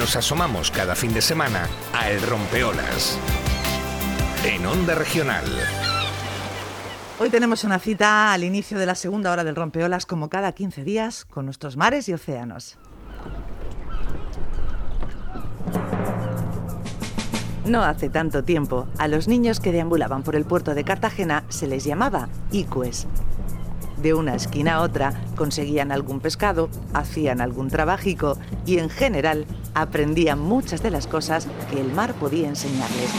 nos asomamos cada fin de semana a El Rompeolas. En Onda Regional. Hoy tenemos una cita al inicio de la segunda hora del Rompeolas, como cada 15 días, con nuestros mares y océanos. No hace tanto tiempo, a los niños que deambulaban por el puerto de Cartagena se les llamaba icues. De una esquina a otra conseguían algún pescado, hacían algún trabajico y en general aprendían muchas de las cosas que el mar podía enseñarles.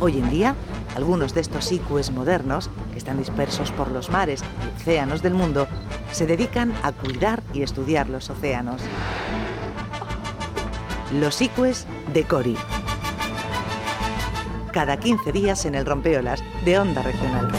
Hoy en día, algunos de estos icues modernos, que están dispersos por los mares y océanos del mundo, se dedican a cuidar y estudiar los océanos. Los icues de Cori. Cada 15 días en el Rompeolas de Onda Regional.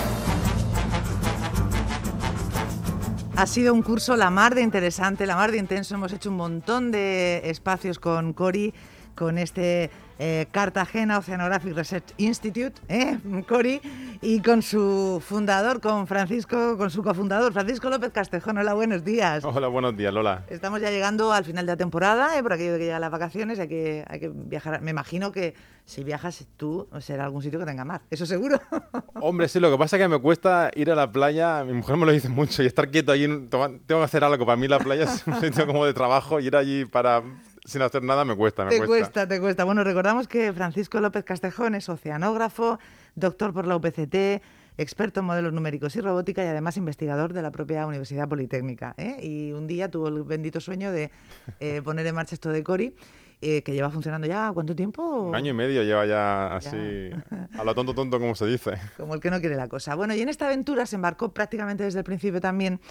Ha sido un curso la mar de interesante, la mar de intenso. Hemos hecho un montón de espacios con Cori, con este eh, Cartagena Oceanographic Research Institute, ¿eh, Cori, y con su fundador, con Francisco, con su cofundador, Francisco López Castejón. Hola, buenos días. Hola, buenos días, Lola. Estamos ya llegando al final de la temporada, ¿eh? por aquello de que llegan las vacaciones, hay que, hay que viajar. Me imagino que si viajas tú, será algún sitio que tenga mar, eso seguro. Hombre, sí, lo que pasa es que me cuesta ir a la playa, mi mujer me lo dice mucho, y estar quieto allí, tengo que hacer algo. Para mí la playa es un sitio como de trabajo, ir allí para sin hacer nada me cuesta, me te cuesta. cuesta. Te cuesta, Bueno, recordamos que Francisco López Castejón es oceanógrafo, doctor por la UPCT, experto en modelos numéricos y robótica y además investigador de la propia Universidad Politécnica. ¿eh? Y un día tuvo el bendito sueño de eh, poner en marcha esto de Cori. Eh, que lleva funcionando ya cuánto tiempo? Un año y medio lleva ya así, a lo tonto tonto como se dice. Como el que no quiere la cosa. Bueno, y en esta aventura se embarcó prácticamente desde el principio también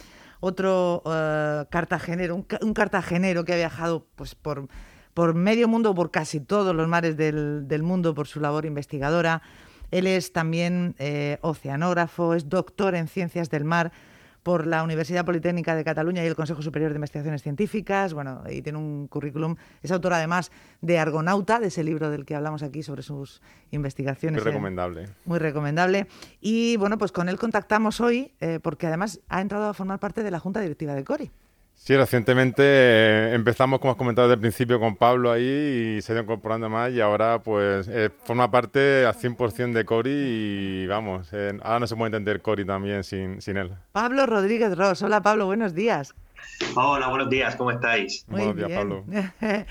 otro uh, cartagenero, un, un, cartagenero que ha viajado pues, por, por medio mundo, por casi todos los mares del, del mundo, por su labor investigadora. Él es también eh, oceanógrafo, es doctor en ciencias del mar por la Universidad Politécnica de Cataluña y el Consejo Superior de Investigaciones Científicas. Bueno, y tiene un currículum. Es autor además de Argonauta, de ese libro del que hablamos aquí sobre sus investigaciones. Muy recomendable. Eh, muy recomendable. Y bueno, pues con él contactamos hoy eh, porque además ha entrado a formar parte de la Junta Directiva de CORI. Sí, recientemente eh, empezamos, como has comentado desde el principio, con Pablo ahí y se ha ido incorporando más y ahora pues eh, forma parte al 100% de Cori y vamos, eh, ahora no se puede entender Cori también sin, sin él. Pablo Rodríguez Ross. Hola Pablo, buenos días. Hola, buenos días, ¿cómo estáis? Muy buenos bien. días, Pablo.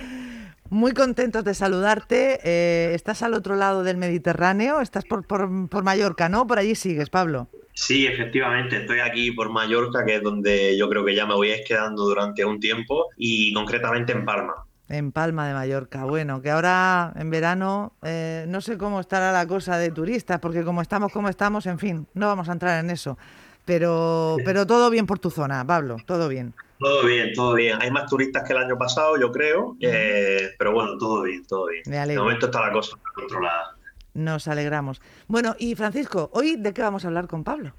Muy contentos de saludarte. Eh, estás al otro lado del Mediterráneo, estás por, por, por Mallorca, ¿no? Por allí sigues, Pablo. Sí, efectivamente, estoy aquí por Mallorca, que es donde yo creo que ya me voy a ir quedando durante un tiempo, y concretamente en Palma. En Palma de Mallorca. Bueno, que ahora en verano eh, no sé cómo estará la cosa de turistas, porque como estamos como estamos, en fin, no vamos a entrar en eso. Pero, pero todo bien por tu zona, Pablo, todo bien. Todo bien, todo bien. Hay más turistas que el año pasado, yo creo, eh, pero bueno, todo bien, todo bien. De momento está la cosa controlada. Nos alegramos. Bueno, y Francisco, ¿hoy de qué vamos a hablar con Pablo?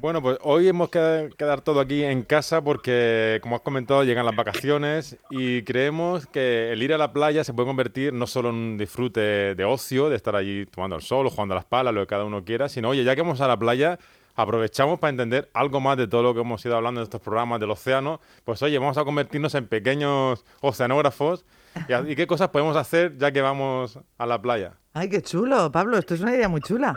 Bueno, pues hoy hemos que quedar todo aquí en casa porque, como has comentado, llegan las vacaciones y creemos que el ir a la playa se puede convertir no solo en un disfrute de ocio, de estar allí tomando el sol jugando a las palas, lo que cada uno quiera, sino, oye, ya que vamos a la playa, aprovechamos para entender algo más de todo lo que hemos ido hablando en estos programas del océano. Pues, oye, vamos a convertirnos en pequeños oceanógrafos y, qué cosas podemos hacer ya que vamos a la playa. Ay, qué chulo, Pablo, esto es una idea muy chula.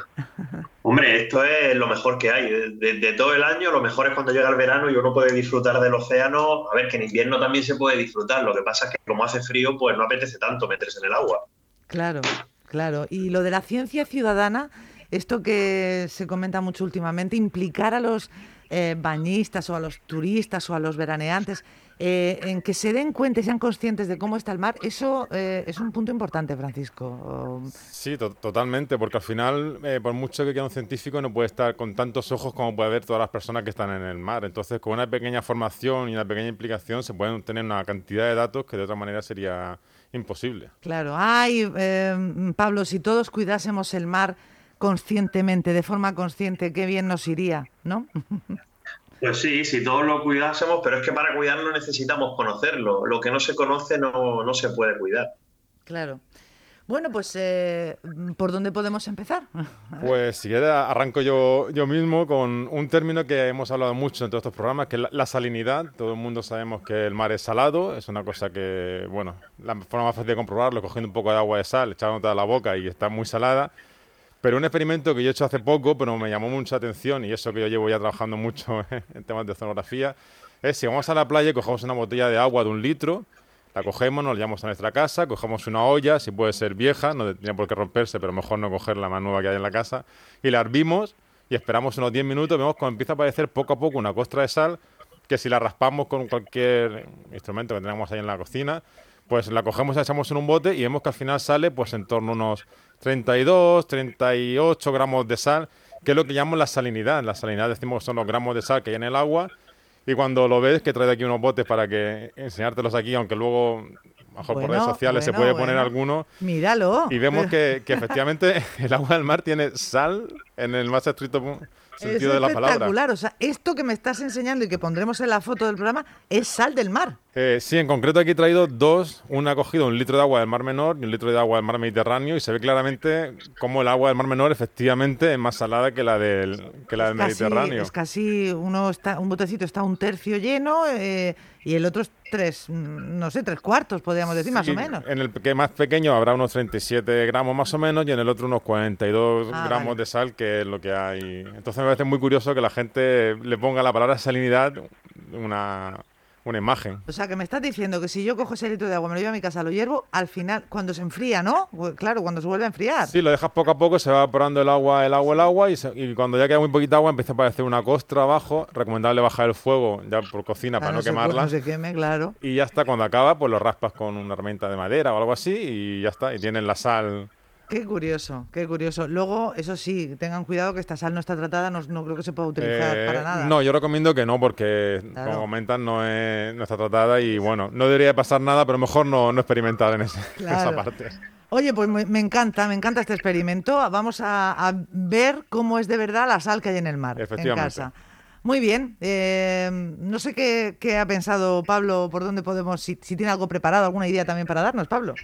Hombre, esto es lo mejor que hay. De, de- de todo el año, lo mejor es cuando llega el verano y uno puede disfrutar del océano. A ver, que en invierno también se puede disfrutar. Lo que pasa es que como hace frío, pues no apetece tanto meterse en el agua. Claro, claro. Y lo de la ciencia ciudadana, esto que se comenta mucho últimamente, implicar a los eh, bañistas o a los turistas o a los veraneantes eh, en que se den cuenta y sean conscientes de cómo está el mar, eso eh, es un punto importante, Francisco. Sí, to- totalmente, porque al final, eh, por mucho que quiera un científico, no puede estar con tantos ojos como puede ver todas las personas que están en el mar. Entonces, con una pequeña formación y una pequeña implicación, se pueden obtener una cantidad de datos que de otra manera sería imposible. Claro. Ay, Pablo, si todos cuidásemos el mar conscientemente, de forma consciente, qué bien nos iría, ¿no? Pues sí, si todos lo cuidásemos, pero es que para cuidarlo necesitamos conocerlo. Lo que no se conoce no, no se puede cuidar. Claro. Bueno, pues eh, ¿por dónde podemos empezar? Pues si quieres arranco yo, yo mismo con un término que hemos hablado mucho en todos estos programas, que es la, salinidad. Todo el mundo sabemos que el mar es salado, es una cosa que, bueno, la forma más fácil de comprobarlo, cogiendo un poco de agua de sal, echándote a la boca y está muy salada. Pero un experimento que yo he hecho hace poco, pero me llamó mucha atención, y eso que yo llevo ya trabajando mucho en temas de oceanografía, es si vamos a la playa y cogemos una botella de agua de un litro, la cogemos, nos la llevamos a nuestra casa, cogemos una olla, si puede ser vieja, no tiene por qué romperse, pero mejor no coger la más nueva que hay en la casa, y la hervimos y esperamos unos 10 minutos, vemos cuando empieza a aparecer poco a poco una costra de sal, que si la raspamos con cualquier instrumento que tenemos ahí en la cocina, pues la cogemos y la echamos en un bote y vemos que al final sale pues en torno a unos 32, 38 gramos de sal, que es lo que llamamos la salinidad. La salinidad decimos que son los gramos de sal que hay en el agua y cuando lo ves, que trae aquí unos botes para que enseñártelos aquí, aunque luego, mejor por redes sociales, se puede poner alguno. Míralo. Y vemos que, que efectivamente el agua del mar tiene sal en el más estricto sentido de la palabra. espectacular. O sea, esto que me estás enseñando y que pondremos en la foto del programa es sal del mar. Eh, sí, en concreto aquí he traído dos. Una ha cogido un litro de agua del Mar Menor y un litro de agua del Mar Mediterráneo y se ve claramente cómo el agua del Mar Menor efectivamente es más salada que la del, que la del Mediterráneo. Es casi uno está, un botecito está un tercio lleno eh, y el otro es tres, mm, no sé, tres cuartos, podríamos decir, más o menos. En el que más pequeño habrá unos 37 gramos más o menos y en el otro unos 42 ah, gramos de sal, que es lo que hay. Entonces me parece muy curioso que la gente le ponga la palabra salinidad una una imagen. O sea, que me estás diciendo que si yo cojo ese litro de agua, me lo llevo a mi casa, lo hiervo, al final, cuando se enfría, ¿no? Claro, cuando se vuelve a enfriar. Sí, lo dejas poco a poco, se va evaporando el agua, el agua, el agua, y, cuando ya queda muy poquita agua, empieza a aparecer una costra abajo. Recomendable bajar el fuego ya por cocina para no, quemarla. No se queme, claro. Y ya está, cuando acaba, pues lo raspas con una herramienta de madera o algo así, y ya está, y tienes la sal Qué curioso, qué curioso. Luego, eso sí, tengan cuidado que esta sal no está tratada, no, creo que se pueda utilizar para eh, nada. No, yo recomiendo que no, porque como comentan, no, no está tratada y bueno, no debería pasar nada, pero mejor no, no experimentar en, esa parte. Oye, pues me, encanta, me encanta este experimento. Vamos a, a, ver cómo es de verdad la sal que hay en el mar, en casa. Muy bien. Eh, no sé qué, ha pensado Pablo, por dónde podemos, si, tiene algo preparado, alguna idea también para darnos, Pablo.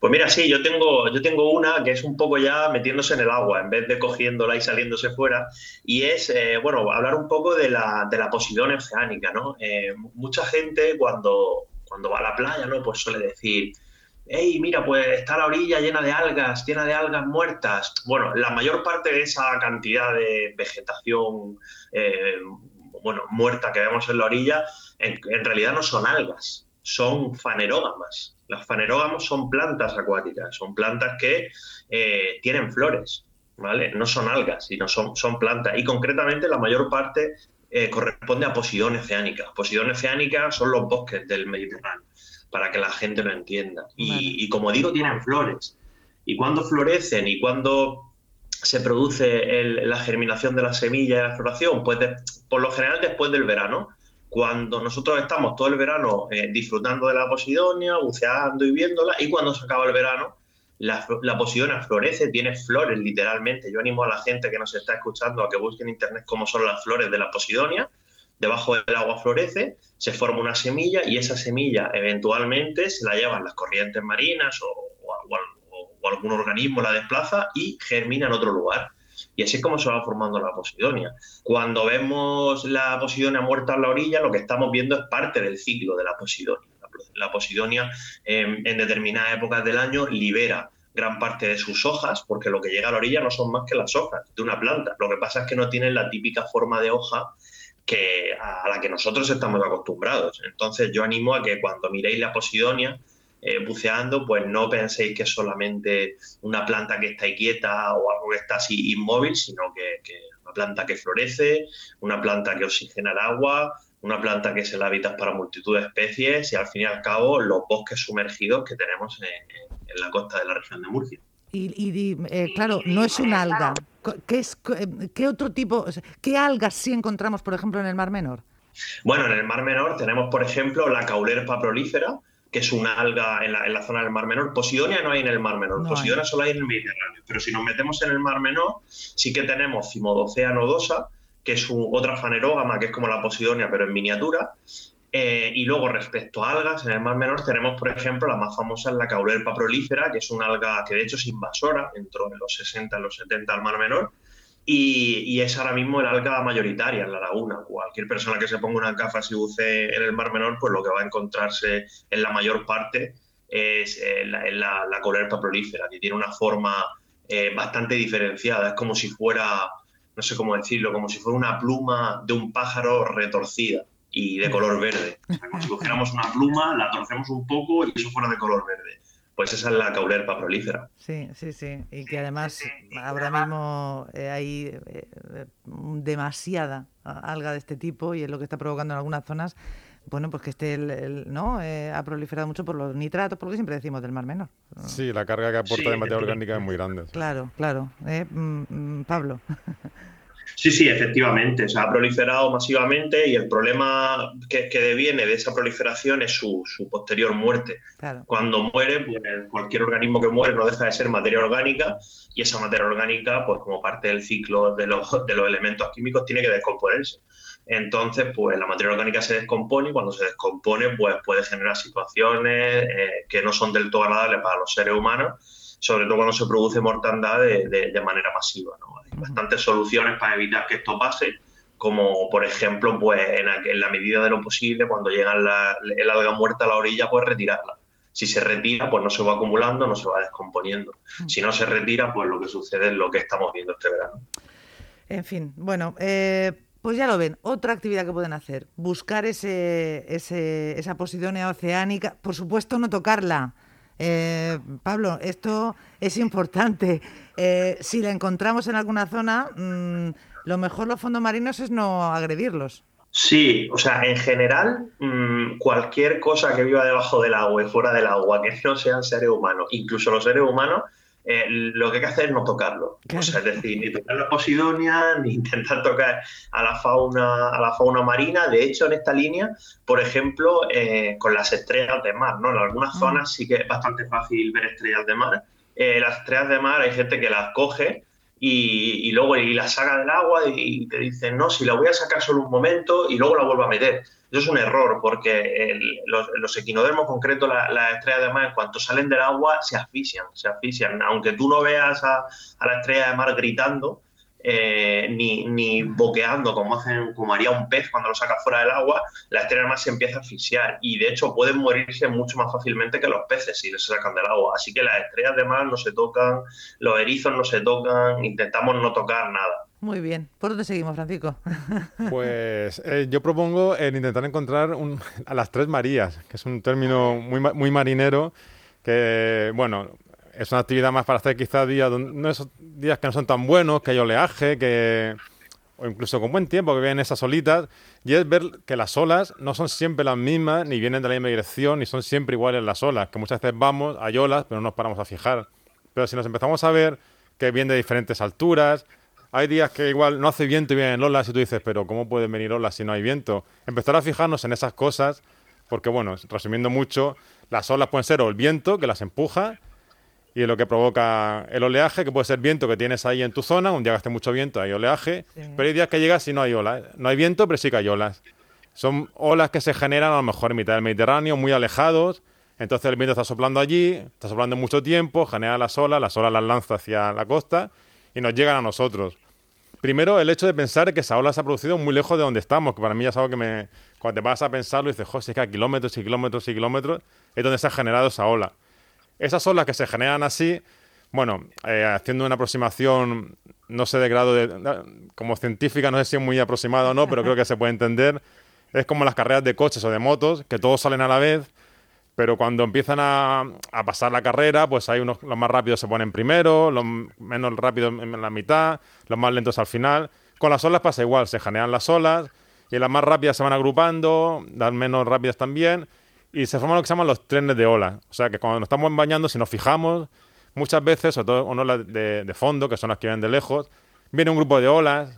Pues mira, sí, yo tengo, yo tengo una que es un poco ya metiéndose en el agua, en vez de cogiéndola y saliéndose fuera, y es, eh, bueno, hablar un poco de la, de la posición oceánica, ¿no? Eh, mucha gente cuando, cuando va a la playa, ¿no? Pues suele decir, hey, mira, pues está la orilla llena de algas, llena de algas muertas. Bueno, la mayor parte de esa cantidad de vegetación eh, bueno, muerta que vemos en la orilla, en, realidad no son algas, son fanerógamas. Las fanerógamas son plantas acuáticas, son plantas que eh, tienen flores, ¿vale? No son algas, sino son, son plantas. Y concretamente la mayor parte eh, corresponde a Posidón oceánica. Posidón oceánica son los bosques del Mediterráneo para que la gente lo entienda. Y, como digo, tienen flores. Y cuando florecen y cuando se produce la germinación de la semilla y la floración, pues por lo general después del verano. Cuando nosotros estamos todo el verano eh, disfrutando de la posidonia, buceando y viéndola, y cuando se acaba el verano, la, la, posidonia florece, tiene flores literalmente. Yo animo a la gente que nos está escuchando a que busque en internet cómo son las flores de la posidonia debajo del agua florece, se forma una semilla y esa semilla eventualmente se la llevan las corrientes marinas o, algún organismo la desplaza y germina en otro lugar. Y así es como se va formando la posidonia. Cuando vemos la posidonia muerta en la orilla, lo que estamos viendo es parte del ciclo de la posidonia. La posidonia en, en determinadas épocas del año libera gran parte de sus hojas, porque lo que llega a la orilla no son más que las hojas de una planta. Lo que pasa es que no tienen la típica forma de hoja a la que nosotros estamos acostumbrados. Entonces yo animo a que cuando miréis la posidonia eh, buceando, pues no penséis que es solamente una planta que está quieta o algo que está así inmóvil, sino que, que una planta que florece, una planta que oxigena el agua, una planta que es el hábitat para multitud de especies y al fin y al cabo los bosques sumergidos que tenemos en la costa de la región de Murcia. Y, eh, claro, no es un alga. ¿Qué, es, eh, ¿Qué otro tipo, qué algas sí encontramos, por ejemplo, en el Mar Menor? Bueno, en el Mar Menor tenemos, por ejemplo, la caulerpa prolífera, que es una alga en la, zona del Mar Menor. Posidonia no hay en el Mar Menor, Posidonia solo hay en el Mediterráneo. Pero si nos metemos en el Mar Menor, sí que tenemos Cimodocea nodosa, que es otra fanerógama, que es como la Posidonia, pero en miniatura. Eh, y luego, respecto a algas, en el Mar Menor tenemos, por ejemplo, la más famosa es la caulerpa prolífera, que es una alga que de hecho es invasora, entró en los 60, en los 70 al Mar Menor, y, es ahora mismo el alga mayoritaria en la laguna. Cualquier persona que se ponga una gafas y bucee en el Mar Menor, pues lo que va a encontrarse en la mayor parte es eh, la, la, caulerpa prolífera, que tiene una forma eh, bastante diferenciada. Es como si fuera, no sé cómo decirlo, como si fuera una pluma de un pájaro retorcida y de color verde. como si cogiéramos una pluma, la torcemos un poco y eso fuera de color verde. Pues esa es la caulerpa prolífera. Sí, sí, sí. Y que además ahora mismo eh, hay eh, demasiada alga de este tipo y es lo que está provocando en algunas zonas bueno, pues que este el, ¿no? Eh, ha proliferado mucho por los nitratos, porque siempre decimos del mar menor. Sí, la carga que aporta de materia orgánica es muy grande. Claro, claro. Mm, mm, Pablo. Sí, sí, efectivamente, se ha proliferado masivamente y el problema que, deviene de esa proliferación es su, posterior muerte. Cuando muere, pues cualquier organismo que muere no deja de ser materia orgánica y esa materia orgánica, pues como parte del ciclo de los, de los elementos químicos, tiene que descomponerse. Entonces, pues la materia orgánica se descompone y cuando se descompone, pues puede generar situaciones eh, que no son del todo agradables para los seres humanos, sobre todo cuando se produce mortandad de, manera masiva. Hay bastantes soluciones para evitar que esto pase, como por ejemplo, pues en, la medida de lo posible, cuando llega la, el alga muerta a la orilla, pues retirarla. Si se retira, pues no se va acumulando, no se va descomponiendo. Si no se retira, pues lo que sucede es lo que estamos viendo este verano. En fin, bueno, eh, pues ya lo ven, otra actividad que pueden hacer, buscar ese, ese, esa posidonia oceánica, por supuesto no tocarla. Eh, Pablo, esto es importante. Eh, si la encontramos en alguna zona, mm, lo mejor los fondos marinos es no agredirlos. Sí, o sea, en general, mm, cualquier cosa que viva debajo del agua y fuera del agua, que no sean seres humanos, incluso los seres humanos, eh, lo que hay que hacer es no tocarlo. O sea, es decir, ni tocar la posidonia, ni intentar tocar a la fauna, a la fauna marina. De hecho, en esta línea, por ejemplo, eh, con las estrellas de mar, ¿no? En algunas mm. zonas sí que es bastante fácil ver estrellas de mar. Eh, las estrellas de mar hay gente que las coge y, luego y las saca del agua y, te dicen, no, si la voy a sacar solo un momento y luego la vuelvo a meter. Eso es un error porque los, equinodermos, concreto las la estrellas de mar, en cuanto salen del agua, se asfixian, se asfixian. Aunque tú no veas a la estrella de mar gritando, eh, ni, ni, boqueando como, hacen, como haría un pez cuando lo saca fuera del agua, la estrella más se empieza a asfixiar y de hecho pueden morirse mucho más fácilmente que los peces si les sacan del agua. Así que las estrellas de mar no se tocan, los erizos no se tocan, intentamos no tocar nada. Muy bien. ¿Por dónde seguimos, Francisco? Pues eh, yo propongo el intentar encontrar a las tres Marías, que es un término muy, muy marinero que, bueno, es una actividad más para hacer quizás días, días que no son tan buenos, que hay oleaje, que o incluso con buen tiempo que vienen esas olitas, y es ver que las olas no son siempre las mismas, ni vienen de la misma dirección, ni son siempre iguales las olas, que muchas veces vamos, hay olas, pero no nos paramos a fijar. Pero si nos empezamos a ver que vienen de diferentes alturas, hay días que igual no hace viento y vienen olas y tú dices, pero ¿cómo pueden venir olas si no hay viento? Empezar a fijarnos en esas cosas, porque bueno, resumiendo mucho, las olas pueden ser o el viento que las empuja, y es lo que provoca el oleaje, que puede ser viento que tienes ahí en tu zona, un día que esté mucho viento hay oleaje, pero hay días que llegas y no hay olas. No hay viento, pero sí que hay olas. Son olas que se generan a lo mejor en mitad del Mediterráneo, muy alejados, entonces el viento está soplando allí, está soplando mucho tiempo, genera las olas, las olas las lanza hacia la costa y nos llegan a nosotros. Primero, el hecho de pensar que esa ola se ha producido muy lejos de donde estamos, que para mí ya es algo que me... Cuando te vas a pensarlo, dices, joder, es que a kilómetros y kilómetros y kilómetros es donde se ha generado esa ola. Esas olas que se generan así, bueno, eh, haciendo una aproximación, no sé de grado de, como científica, no sé si es muy aproximado o no, pero creo que se puede entender. Es como las carreras de coches o de motos, que todos salen a la vez, pero cuando empiezan a, pasar la carrera, pues hay unos, los más rápidos se ponen primero, los menos rápidos en la mitad, los más lentos al final. Con las olas pasa igual, se generan las olas y las más rápidas se van agrupando, las menos rápidas también, y se forman lo que se llaman los trenes de ola. O sea que cuando nos estamos bañando, si nos fijamos, muchas veces, sobre todo uno de, de fondo, que son las que vienen de lejos, viene un grupo de olas,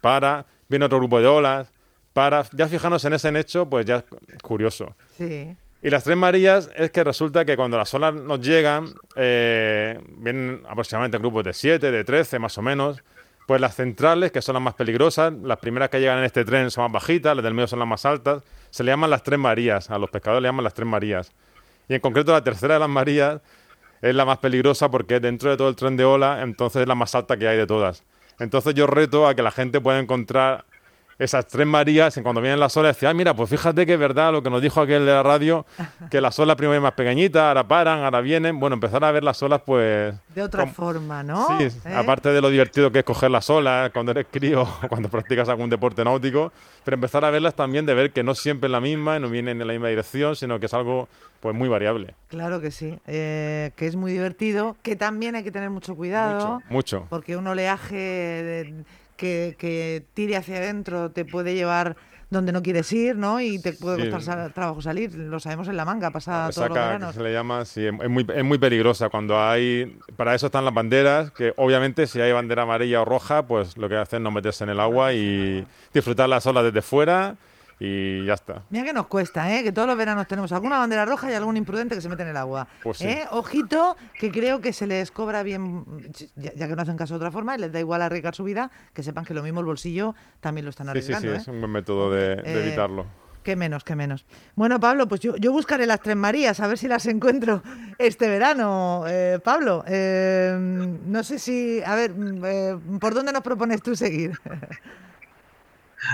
para, viene otro grupo de olas, para. Ya fijarnos en ese hecho, pues ya es curioso. Sí. Y las tres Marías es que resulta que cuando las olas nos llegan, eh, vienen aproximadamente grupos de siete, de trece, más o menos, Pues las centrales, que son las más peligrosas, las primeras que llegan en este tren son más bajitas, las del medio son las más altas, se le llaman las tres Marías, a los pescadores le llaman las tres Marías. Y en concreto la tercera de las Marías es la más peligrosa porque dentro de todo el tren de ola, entonces es la más alta que hay de todas. Entonces yo reto a que la gente pueda encontrar esas tres Marías, cuando vienen las olas, decía, ah, mira, pues fíjate que es verdad lo que nos dijo aquel de la radio, que las olas primero más pequeñitas, ahora paran, ahora vienen. Bueno, empezar a ver las olas, pues. De otra forma, ¿no? Sí, ¿Eh? aparte de lo divertido que es coger las olas cuando eres crío o cuando practicas algún deporte náutico, pero empezar a verlas también de ver que no siempre es la misma y no vienen en la misma dirección, sino que es algo pues muy variable. Claro que sí, eh, que es muy divertido, que también hay que tener mucho cuidado. Mucho, mucho. Porque un oleaje. De, que, tire hacia adentro te puede llevar donde no quieres ir, ¿no? Y te puede costar trabajo salir. Lo sabemos en la manga, pasa todos los veranos. se le llama, sí, es muy, es muy peligrosa. Cuando hay... Para eso están las banderas, que obviamente si hay bandera amarilla o roja, pues lo que hacen es no meterse en el agua y disfrutar las olas desde fuera y ya está. Mira que nos cuesta, ¿eh? que todos los veranos tenemos alguna bandera roja y algún imprudente que se mete en el agua. Pues ¿eh? Ojito, que creo que se les cobra bien, ya, que no hacen caso de otra forma y les da igual arriesgar su vida, que sepan que lo mismo el bolsillo también lo están arriesgando. Sí, sí, sí, es un buen método de, eh, evitarlo. Qué menos, qué menos. Bueno, Pablo, pues yo, yo, buscaré las Tres Marías, a ver si las encuentro este verano. Eh, Pablo, no sé si, a ver, ¿por dónde nos propones tú seguir?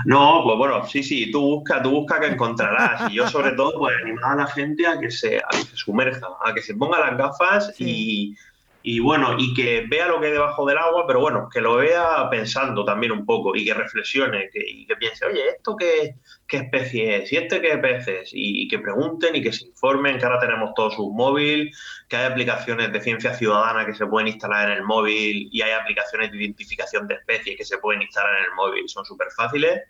No, pues bueno, sí, sí, tú busca, tú busca que encontrarás. Y yo sobre todo, pues animar a la gente a que se, a que se sumerja, a que se ponga las gafas y, y bueno, y que vea lo que hay debajo del agua, pero bueno, que lo vea pensando también un poco y que reflexione que, y que piense, oye, ¿esto qué, qué especie es? ¿Y este qué peces? Y, que pregunten y que se informen, que ahora tenemos todos sus móvil, que hay aplicaciones de ciencia ciudadana que se pueden instalar en el móvil y hay aplicaciones de identificación de especies que se pueden instalar en el móvil, son súper fáciles.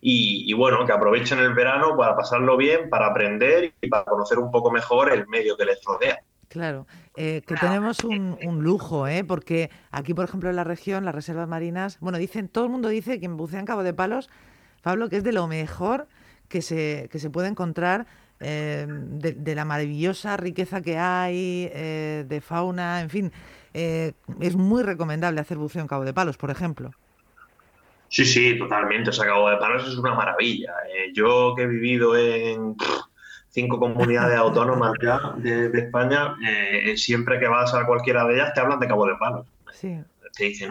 Y, bueno, que aprovechen el verano para pasarlo bien, para aprender y para conocer un poco mejor el medio que les rodea. Claro, eh, que tenemos un, lujo, ¿eh? porque aquí, por ejemplo, en la región, las reservas marinas, bueno, dicen, todo el mundo dice que en Cabo de Palos, Pablo, que es de lo mejor que se, que se puede encontrar eh, de, la maravillosa riqueza que hay, eh, de fauna, en fin, es muy recomendable hacer buceo en Cabo de Palos, por ejemplo. Sí, sí, totalmente. O sea, Cabo de Palos es una maravilla. yo que he vivido en cinco comunidades autónomas ya de, España, eh, siempre que vas a cualquiera de ellas te hablan de Cabo de Palos. Te dicen,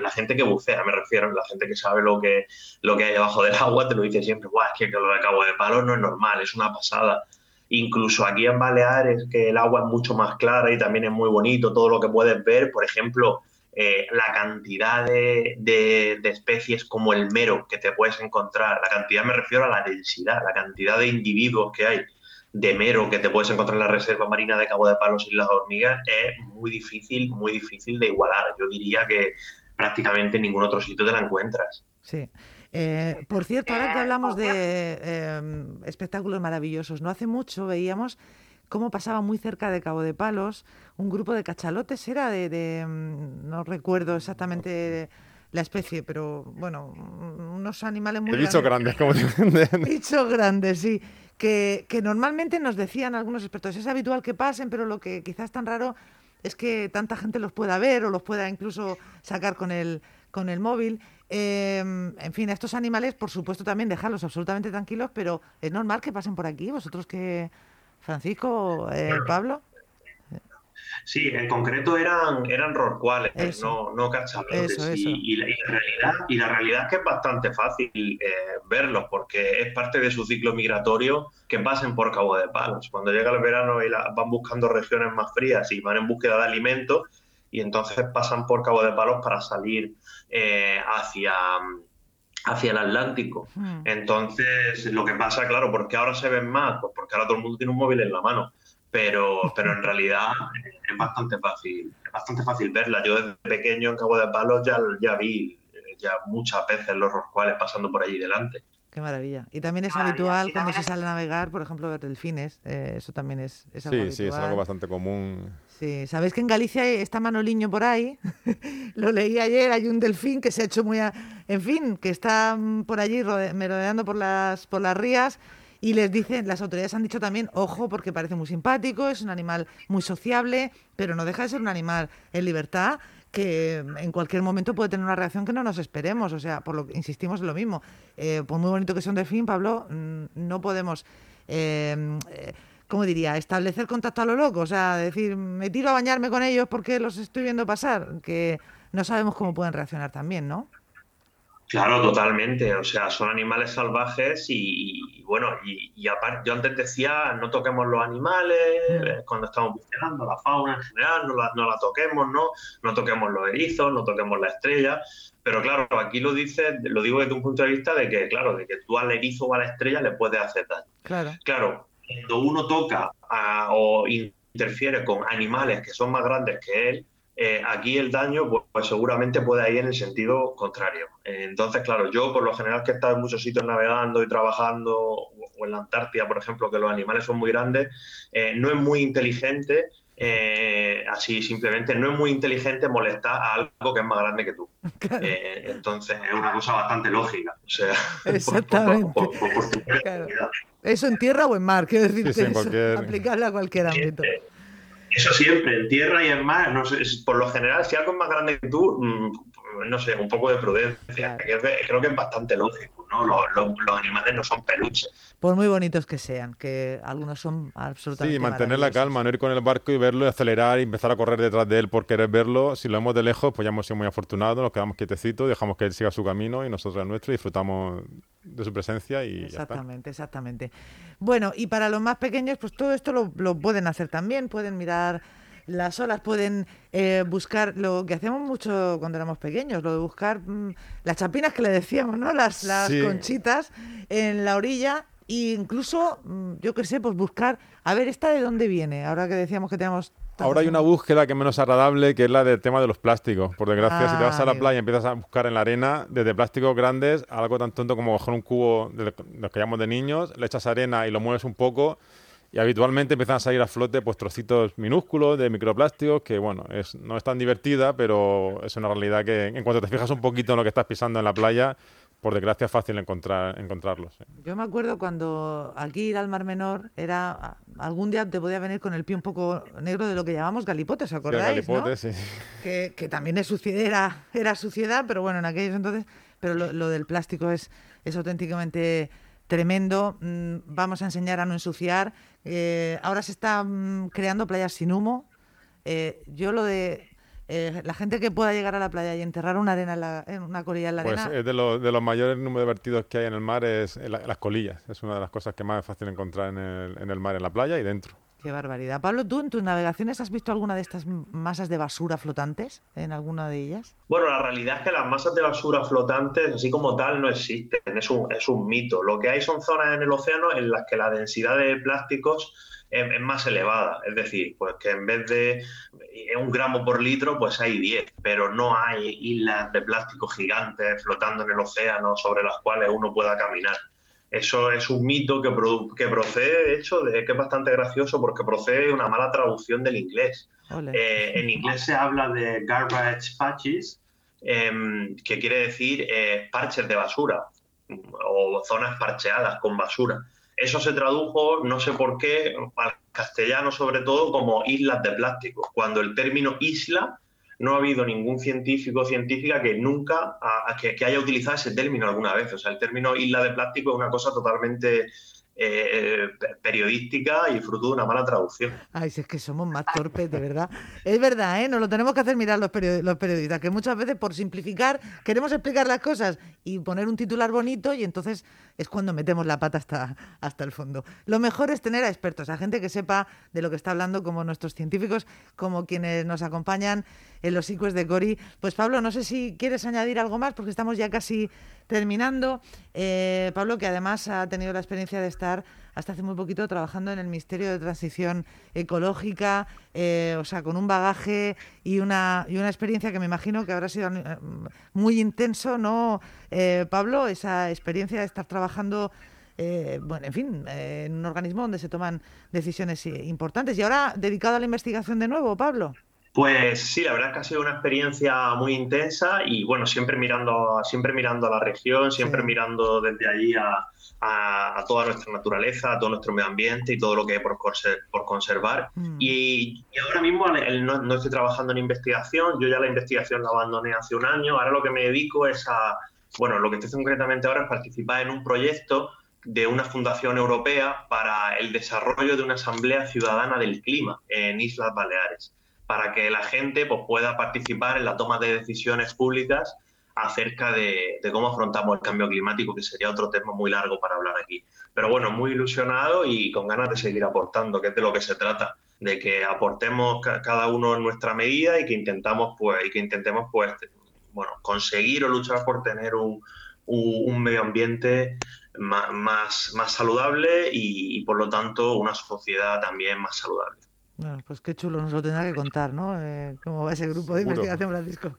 la gente que bucea, me refiero, la gente que sabe lo que, lo que hay debajo del agua, te lo dice siempre, es que lo de Cabo de Palos no es normal, es una pasada. Incluso aquí en Baleares, que el agua es mucho más clara y también es muy bonito, todo lo que puedes ver, por ejemplo, eh, la cantidad de, de, especies como el mero que te puedes encontrar, la cantidad me refiero a la densidad, la cantidad de individuos que hay de mero que te puedes encontrar en la Reserva Marina de Cabo de Palos y las Hormigas es muy difícil, muy difícil de igualar. Yo diría que prácticamente en ningún otro sitio te la encuentras. Sí. Eh, por cierto, ahora que hablamos de em, espectáculos maravillosos, no hace mucho veíamos cómo pasaba muy cerca de Cabo de Palos un grupo de cachalotes, era de, em, no recuerdo exactamente la especie, pero bueno, unos animales muy... Bichos grandes, como Bichos grandes, sí que, normalmente nos decían algunos expertos, es habitual que pasen, pero lo que quizás es tan raro es que tanta gente los pueda ver o los pueda incluso sacar con el, con el móvil. Em, en fin, estos animales, por supuesto, también dejarlos absolutamente tranquilos, pero es normal que pasen por aquí. Vosotros que, Francisco, eh, Pablo. Sí, en concreto eran, eran rorcuales, no, no cachalotes. Y, la, realidad, y la realidad es que es bastante fácil eh, verlos, porque es parte de su ciclo migratorio que pasen por Cabo de Palos. Cuando llega el verano y van buscando regiones más frías y van en búsqueda de alimentos, y entonces pasan por Cabo de Palos para salir eh, hacia, hacia el Atlántico. Hmm. Entonces, lo que pasa, claro, porque ahora se ven más, pues porque ahora todo el mundo tiene un móvil en la mano pero, pero en realidad es bastante fácil, es bastante fácil verla. Yo desde pequeño en Cabo de Palos ya, ya vi ya muchas veces los roscuales pasando por allí delante. Qué maravilla. Y también es habitual cuando se sale a navegar, por ejemplo, ver delfines. Eh, eso también es, es algo Sí, sí, es algo bastante común. Sí, sabéis que en Galicia está Manoliño por ahí. Lo leí ayer, hay un delfín que se ha hecho muy... En fin, que está mm, por allí merodeando por las, por las rías y les dicen, las autoridades han dicho también, ojo, porque parece muy simpático, es un animal muy sociable, pero no deja de ser un animal en libertad que en cualquier momento puede tener una reacción que no nos esperemos. O sea, por lo que insistimos en lo mismo. Eh, por muy bonito que sea un delfín, Pablo, mm, no podemos. Eh, eh, ¿Cómo diría? Establecer contacto a lo loco. O sea, decir, me tiro a bañarme con ellos porque los estoy viendo pasar. Que no sabemos cómo pueden reaccionar también, ¿no? Claro, totalmente. O sea, son animales salvajes y, bueno, y, aparte, yo antes decía, no toquemos los animales mm. cuando estamos buscando la fauna en general, no la, no la toquemos, ¿no? No toquemos los erizos, no toquemos la estrella. Pero claro, aquí lo dice, lo digo desde un punto de vista de que, claro, de que tú al erizo o a la estrella le puedes hacer daño. Claro. Claro, cuando uno toca o interfiere con animales que son más grandes que él, eh, aquí el daño pues, pues, seguramente puede ir en el sentido contrario. entonces, claro, yo por lo general que he estado en muchos sitios navegando y trabajando, o en la Antártida, por ejemplo, que los animales son muy grandes, eh, no es muy inteligente, eh, así simplemente, no es muy inteligente molestar a algo que es más grande que tú. entonces, es una cosa bastante lógica. O sea, Exactamente. Eso en tierra o en mar, quiero decir, sí, aplicarle a cualquier ámbito. Eso siempre, en tierra y en mar, no sé, por lo general, si algo es más grande que tú, mm, no sé, un poco de prudencia. Creo que es bastante lógico, ¿no? Los, animales no son peluches. Por muy bonitos que sean, que algunos son absolutamente. Sí, mantener la calma, no ir con el barco y verlo y acelerar y empezar a correr detrás de él por querer verlo. Si lo vemos de lejos, pues ya hemos sido muy afortunados, nos quedamos quietecitos, dejamos que él siga su camino y nosotros el nuestro y disfrutamos de su presencia y Exactamente, exactamente. Bueno, y para los más pequeños, pues todo esto lo, pueden hacer también, pueden mirar las olas, pueden eh, buscar lo que hacíamos mucho cuando éramos pequeños, lo de buscar mm, las chapinas que le decíamos, ¿no? Las, las conchitas en la orilla e incluso, mm, yo qué sé, pues buscar, a ver, ¿esta de dónde viene? Ahora que decíamos que tenemos Ahora hay una búsqueda que es menos agradable, que es la del tema de los plásticos. Por desgracia, si te vas a la playa y empiezas a buscar en la arena, desde plásticos grandes, algo tan tonto como coger un cubo de los que llamamos de niños, le echas arena y lo mueves un poco, y habitualmente empiezan a salir a flote pues trocitos minúsculos de microplásticos, que bueno, es, no es tan divertida, pero es una realidad que en cuanto te fijas un poquito en lo que estás pisando en la playa, por desgracia es fácil encontrar, encontrarlos. Yo me acuerdo cuando aquí ir al Mar Menor era algún día te podía venir con el pie un poco negro de lo que llamamos galipotes, ¿os acordáis? Sí, Que, que, también es suciedad, era, suciedad, pero bueno, en aquellos entonces, pero lo, del plástico es, es auténticamente tremendo. Mm, vamos a enseñar a no ensuciar. Eh, ahora se están mm, creando playas sin humo. Eh, yo lo de eh, la gente que pueda llegar a la playa y enterrar una arena en, una colilla en la pues arena. Es de, de los mayores números de vertidos que hay en el mar, es las colillas. Es una de las cosas que más es fácil encontrar en el, en el mar, en la playa y dentro. Qué barbaridad. Pablo, ¿tú en tus navegaciones has visto alguna de estas masas de basura flotantes en alguna de ellas? Bueno, la realidad es que las masas de basura flotantes, así como tal, no existen. Es un, es un mito. Lo que hay son zonas en el océano en las que la densidad de plásticos es, más elevada. Es decir, pues que en vez de un gramo por litro, pues hay 10, pero no hay islas de plástico gigantes flotando en el océano sobre las cuales uno pueda caminar. Eso es un mito que, que procede, de hecho, de, que es bastante gracioso porque procede de una mala traducción del inglés. Eh, en inglés se habla de garbage patches, em, que quiere decir eh, parches de basura o zonas parcheadas con basura. Eso se tradujo, no sé por qué, al castellano sobre todo, como islas de plástico, cuando el término isla no ha habido ningún científico o científica que nunca que, haya utilizado ese término alguna vez. O sea, el término isla de plástico es una cosa totalmente eh, periodística y fruto de una mala traducción. Ay, si es que somos más torpes, de verdad. Es verdad, ¿eh? Nos lo tenemos que hacer mirar los, los periodistas, que muchas veces por simplificar queremos explicar las cosas y poner un titular bonito y entonces es cuando metemos la pata hasta, hasta el fondo. Lo mejor es tener a expertos, a gente que sepa de lo que está hablando, como nuestros científicos, como quienes nos acompañan en los ICUES de Cori. Pues Pablo, no sé si quieres añadir algo más, porque estamos ya casi terminando. Eh, Pablo, que además ha tenido la experiencia de estar hasta hace muy poquito trabajando en el Ministerio de Transición Ecológica, eh, o sea, con un bagaje y una, y una experiencia que me imagino que habrá sido eh, muy intenso, ¿no, Pablo? Esa experiencia de estar trabajando bueno, en fin, en un organismo donde se toman decisiones importantes. Y ahora, dedicado a la investigación de nuevo, Pablo. Pues sí, la verdad es que ha sido una experiencia muy intensa y bueno, siempre mirando, siempre mirando a la región, siempre mirando desde allí a, toda nuestra naturaleza, a todo nuestro medio ambiente y todo lo que hay por, por conservar. Mm. Y, ahora mismo no, estoy trabajando en investigación, yo ya la investigación la abandoné hace un año, ahora lo que me dedico es a, bueno, lo que estoy haciendo concretamente ahora es participar en un proyecto de una fundación europea para el desarrollo de una asamblea ciudadana del clima en Islas Baleares para que la gente pues, pueda participar en la toma de decisiones públicas acerca de, cómo afrontamos el cambio climático, que sería otro tema muy largo para hablar aquí. Pero bueno, muy ilusionado y con ganas de seguir aportando, que es de lo que se trata, de que aportemos cada uno en nuestra medida y que intentamos pues y que intentemos pues bueno conseguir o luchar por tener un, medio ambiente más, más, saludable y, por lo tanto una sociedad también más saludable. Bueno, pues qué chulo, nos lo tendrá que contar, ¿no? Eh, ¿Cómo va ese grupo de investigación, Francisco?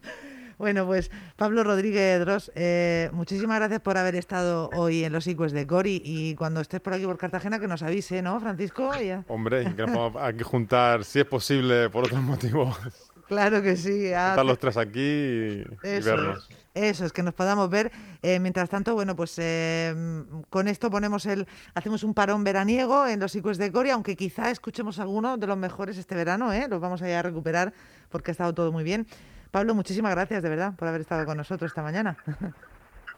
Bueno, pues Pablo Rodríguez Dros, eh, muchísimas gracias por haber estado hoy en los ICUES de Cori y cuando estés por aquí por Cartagena que nos avise, ¿no, Francisco? Hombre, hay que juntar, si es posible, por otros motivos. Claro que sí. Estar los tres aquí y, vernos. Eso, es que nos podamos ver. Eh, mientras tanto, bueno, pues eh, con esto ponemos el, hacemos un parón veraniego en los ICUES de Coria, aunque quizá escuchemos alguno de los mejores este verano, ¿eh? los vamos a ir a recuperar porque ha estado todo muy bien. Pablo, muchísimas gracias de verdad por haber estado con nosotros esta mañana.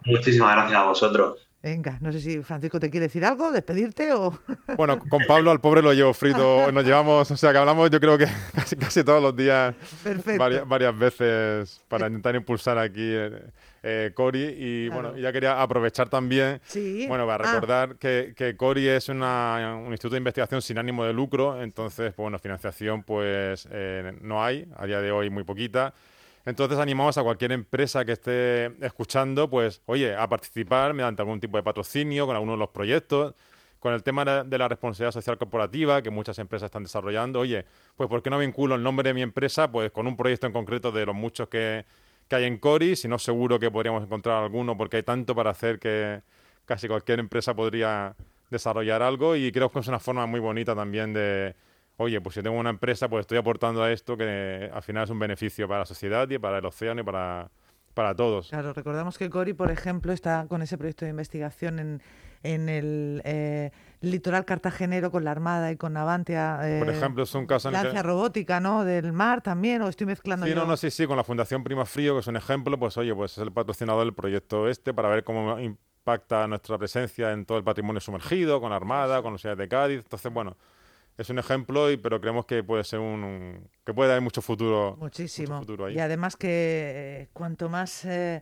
Muchísimas gracias a vosotros. Venga, no sé si Francisco te quiere decir algo, despedirte o... Bueno, con Pablo al pobre lo llevo frito, nos llevamos, o sea que hablamos yo creo que casi, casi todos los días, varias, varias, veces para intentar impulsar aquí eh, eh Cori. Y bueno, ya quería aprovechar también, bueno, para ah. recordar que, que, Cori es una, un instituto de investigación sin ánimo de lucro, entonces, pues, bueno, financiación pues eh, no hay, a día de hoy muy poquita, entonces animamos a cualquier empresa que esté escuchando, pues, oye, a participar mediante algún tipo de patrocinio con alguno de los proyectos, con el tema de la responsabilidad social corporativa que muchas empresas están desarrollando. Oye, pues ¿por qué no vinculo el nombre de mi empresa pues con un proyecto en concreto de los muchos que, que hay en Cori? Si no, seguro que podríamos encontrar alguno porque hay tanto para hacer que casi cualquier empresa podría desarrollar algo y creo que es una forma muy bonita también de oye, pues si tengo una empresa, pues estoy aportando a esto que al final es un beneficio para la sociedad y para el océano y para, para todos. Claro, recordamos que Cori, por ejemplo, está con ese proyecto de investigación en, en el eh, litoral cartagenero con la Armada y con Navantia. Eh, por ejemplo, es un caso en Lancia robótica, ¿no? Del mar también, o estoy mezclando Sí, no, no, sí, sí, con la Fundación Prima Frío, que es un ejemplo, pues oye, pues es el patrocinador del proyecto este para ver cómo impacta nuestra presencia en todo el patrimonio sumergido, con la Armada, con la Ciudad de Cádiz. Entonces, bueno, es un ejemplo, y, pero creemos que puede ser un, que puede haber mucho futuro. Muchísimo. Y además que eh, cuanto más eh,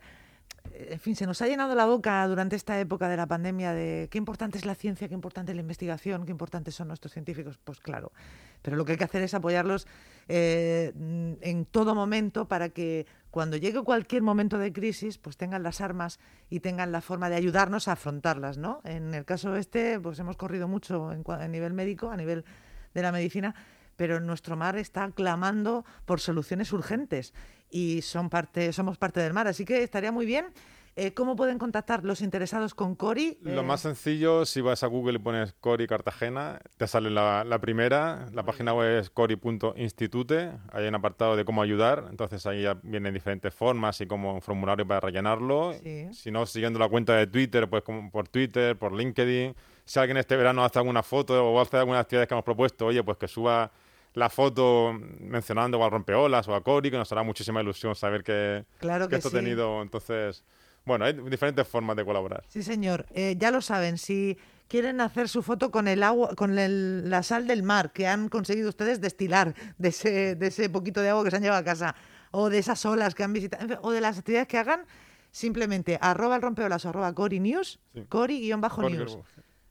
en fin, se nos ha llenado la boca durante esta época de la pandemia de qué importante es la ciencia, qué importante es la investigación, qué importantes son nuestros científicos. Pues claro, pero lo que hay que hacer es apoyarlos eh, en todo momento para que cuando llegue cualquier momento de crisis, pues tengan las armas y tengan la forma de ayudarnos a afrontarlas, ¿no? En el caso este, pues hemos corrido mucho en, a nivel médico, a nivel de la medicina, pero nuestro mar está clamando por soluciones urgentes y son parte, somos parte del mar. Así que estaría muy bien. Eh, ¿Cómo pueden contactar los interesados con Cori? Lo más sencillo, si vas a Google y pones Cori Cartagena, te sale la, primera. La página web es cori.institute. Hay un apartado de cómo ayudar. Entonces ahí ya vienen diferentes formas y como un formulario para rellenarlo. Si no, siguiendo la cuenta de Twitter, pues como por Twitter, por LinkedIn. Si alguien este verano hace alguna foto o hace algunas actividades que hemos propuesto, oye, pues que suba la foto mencionando a Rompeolas o a Cori, que nos hará muchísima ilusión saber que, esto ha tenido. Entonces, bueno, hay diferentes formas de colaborar. Sí, señor. Eh, ya lo saben, si quieren hacer su foto con el agua, con la sal del mar que han conseguido ustedes destilar de ese, de ese poquito de agua que se han llevado a casa, o de esas olas que han visitado, o de las actividades que hagan, simplemente arroba el rompeolas o arroba cori news, cori-news.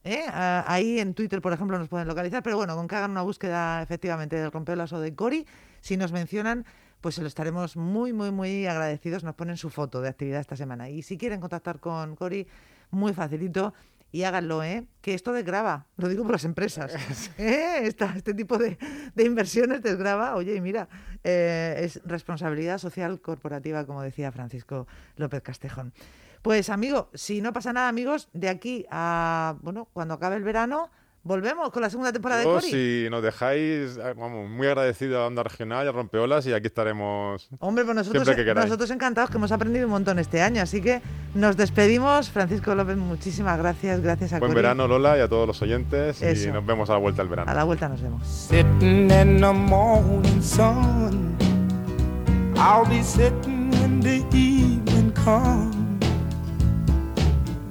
¿Eh? ahí en Twitter, por ejemplo, nos pueden localizar, pero bueno, con que hagan una búsqueda efectivamente del rompeolas o de Cori, si nos mencionan, pues se lo estaremos muy, muy, muy agradecidos. Nos ponen su foto de actividad esta semana. Y si quieren contactar con Cori, muy facilito. Y háganlo, ¿eh? Que esto desgraba, lo digo por las empresas. ¿eh? este tipo de, inversiones desgraba. Oye, mira, eh, es responsabilidad social corporativa, como decía Francisco López Castejón. Pues amigo, si no pasa nada, amigos, de aquí a, bueno, cuando acabe el verano, Volvemos con la segunda temporada de Yo, Cori. si nos dejáis, eh, vamos, muy agradecido a Onda Regional y a Rompeolas y aquí estaremos. Hombre, pues nosotros, Siempre que queráis. nosotros encantados que hemos aprendido un montón este año. Así que nos despedimos. Francisco López, muchísimas gracias. Gracias a Buen Cori. verano, Lola, y a todos los oyentes. Eso. Y nos vemos a la vuelta del verano. A la vuelta nos vemos. Sitting in the morning sun. I'll be sitting when the evening comes.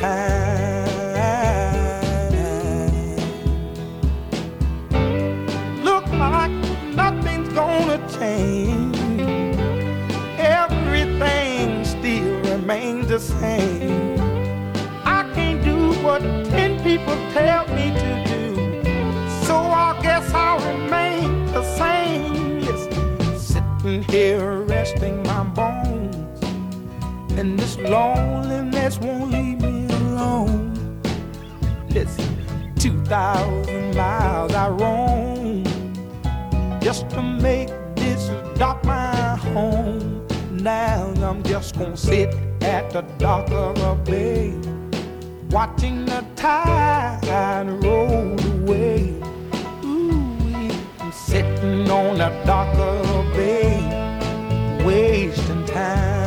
time. Look like nothing's gonna change. Everything still remains the same. I can't do what ten people tell me to do. So I guess I'll remain the same. Yes, sitting here resting my bones. And this loneliness won't leave me. Listen, 2,000 miles I roam just to make this dock my home. Now I'm just gonna sit at the dock of a bay, watching the tide roll away. Ooh, I'm sitting on the dock of a bay, wasting time.